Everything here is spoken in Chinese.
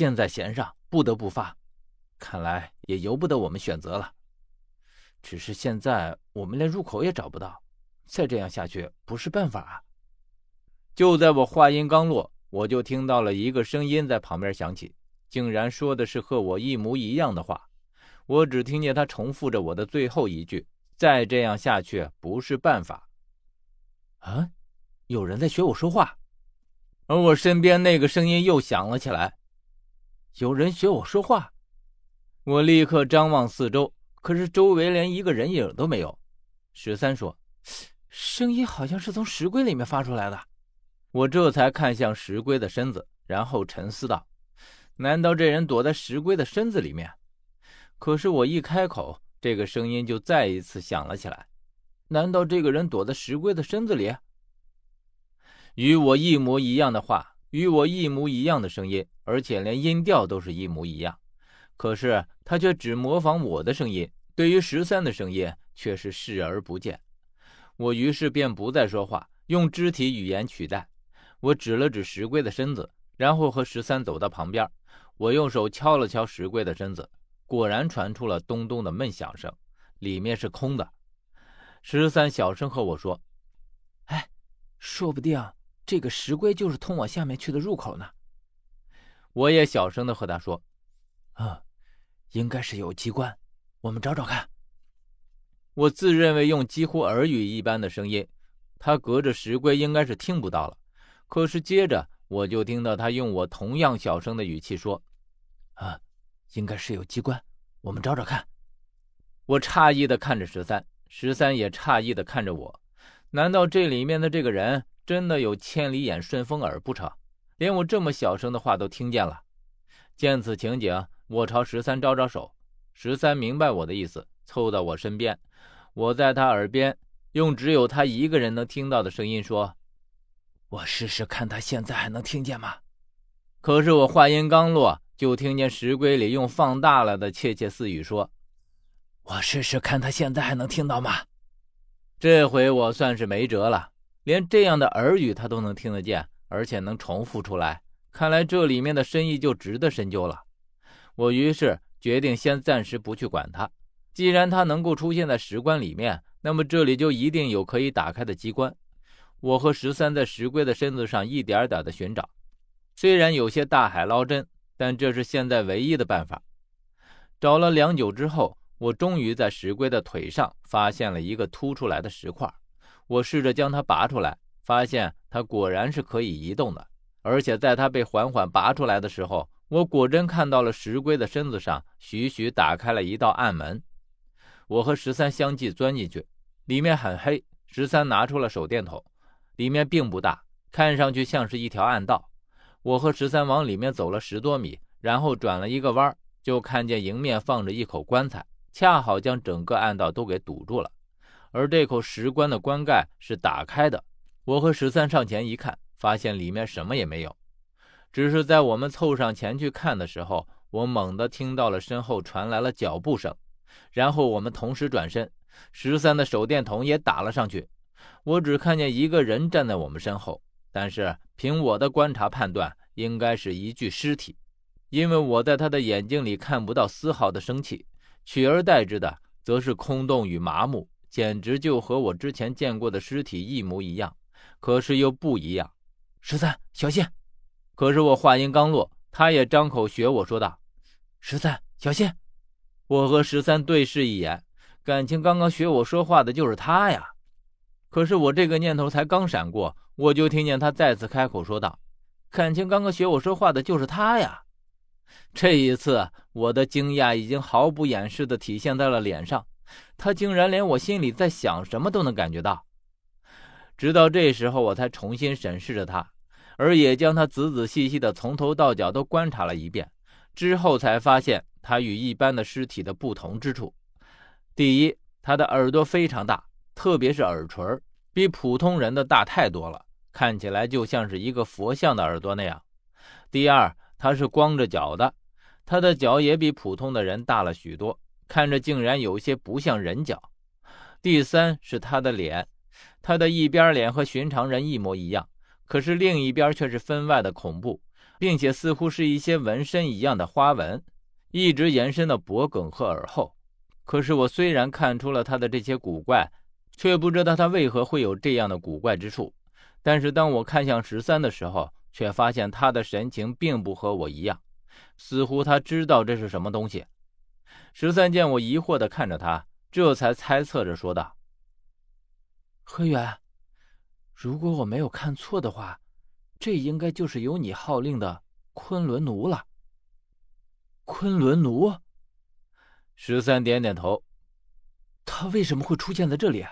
箭在弦上，不得不发。看来也由不得我们选择了。只是现在我们连入口也找不到，再这样下去不是办法啊！就在我话音刚落，我就听到了一个声音在旁边响起，竟然说的是和我一模一样的话。我只听见他重复着我的最后一句：“再这样下去不是办法。”啊！有人在学我说话，而我身边那个声音又响了起来：“有人学我说话。”我立刻张望四周，可是周围连一个人影都没有。十三说：“声音好像是从石龟里面发出来的。”我这才看向石龟的身子，然后沉思道：“难道这人躲在石龟的身子里面？”可是我一开口，这个声音就再一次响了起来：“难道这个人躲在石龟的身子里？”与我一模一样的话，与我一模一样的声音，而且连音调都是一模一样。可是他却只模仿我的声音，对于十三的声音却是视而不见。我于是便不再说话，用肢体语言取代。我指了指石龟的身子，然后和十三走到旁边。我用手敲了敲石龟的身子，果然传出了咚咚的闷响声，里面是空的。十三小声和我说：“哎，说不定这个石龟就是通往下面去的入口呢。”我也小声的和他说：“啊。”应该是有机关，我们找找看。我自认为用几乎耳语一般的声音，他隔着石龟应该是听不到了。可是接着我就听到他用我同样小声的语气说：“啊，应该是有机关，我们找找看。”我诧异的看着十三，十三也诧异的看着我。难道这里面的这个人真的有千里眼、顺风耳不成？连我这么小声的话都听见了。见此情景。我朝十三招招手，十三明白我的意思，凑到我身边。我在他耳边用只有他一个人能听到的声音说：“我试试看，他现在还能听见吗？”可是我话音刚落，就听见石龟里用放大了的窃窃私语说：“我试试看，他现在还能听到吗？”这回我算是没辙了，连这样的耳语他都能听得见，而且能重复出来，看来这里面的深意就值得深究了。我于是决定先暂时不去管它。既然它能够出现在石棺里面，那么这里就一定有可以打开的机关。我和十三在石龟的身子上一点点的寻找，虽然有些大海捞针，但这是现在唯一的办法。找了良久之后，我终于在石龟的腿上发现了一个凸出来的石块。我试着将它拔出来，发现它果然是可以移动的，而且在它被缓缓拔出来的时候。我果真看到了石龟的身子上徐徐打开了一道暗门，我和十三相继钻进去，里面很黑。十三拿出了手电筒，里面并不大，看上去像是一条暗道。我和十三往里面走了十多米，然后转了一个弯，就看见迎面放着一口棺材，恰好将整个暗道都给堵住了。而这口石棺的棺盖是打开的。我和十三上前一看，发现里面什么也没有。只是在我们凑上前去看的时候，我猛地听到了身后传来了脚步声，然后我们同时转身，十三的手电筒也打了上去。我只看见一个人站在我们身后，但是凭我的观察判断，应该是一具尸体，因为我在他的眼睛里看不到丝毫的生气，取而代之的则是空洞与麻木，简直就和我之前见过的尸体一模一样，可是又不一样。十三，小心！可是我话音刚落，他也张口学我说道：“十三，小心！”我和十三对视一眼，感情刚刚学我说话的就是他呀。可是我这个念头才刚闪过，我就听见他再次开口说道：“感情刚刚学我说话的就是他呀。”这一次，我的惊讶已经毫不掩饰的体现在了脸上。他竟然连我心里在想什么都能感觉到。直到这时候，我才重新审视着他。而也将他仔仔细细的从头到脚都观察了一遍，之后才发现他与一般的尸体的不同之处。第一，他的耳朵非常大，特别是耳垂，比普通人的大太多了，看起来就像是一个佛像的耳朵那样。第二，他是光着脚的，他的脚也比普通的人大了许多，看着竟然有些不像人脚。第三是他的脸，他的一边脸和寻常人一模一样。可是另一边却是分外的恐怖，并且似乎是一些纹身一样的花纹，一直延伸到脖颈和耳后。可是我虽然看出了他的这些古怪，却不知道他为何会有这样的古怪之处。但是当我看向十三的时候，却发现他的神情并不和我一样，似乎他知道这是什么东西。十三见我疑惑的看着他，这才猜测着说道：“何远，如果我没有看错的话，这应该就是由你号令的昆仑奴了。”昆仑奴。十三点点头。他为什么会出现在这里？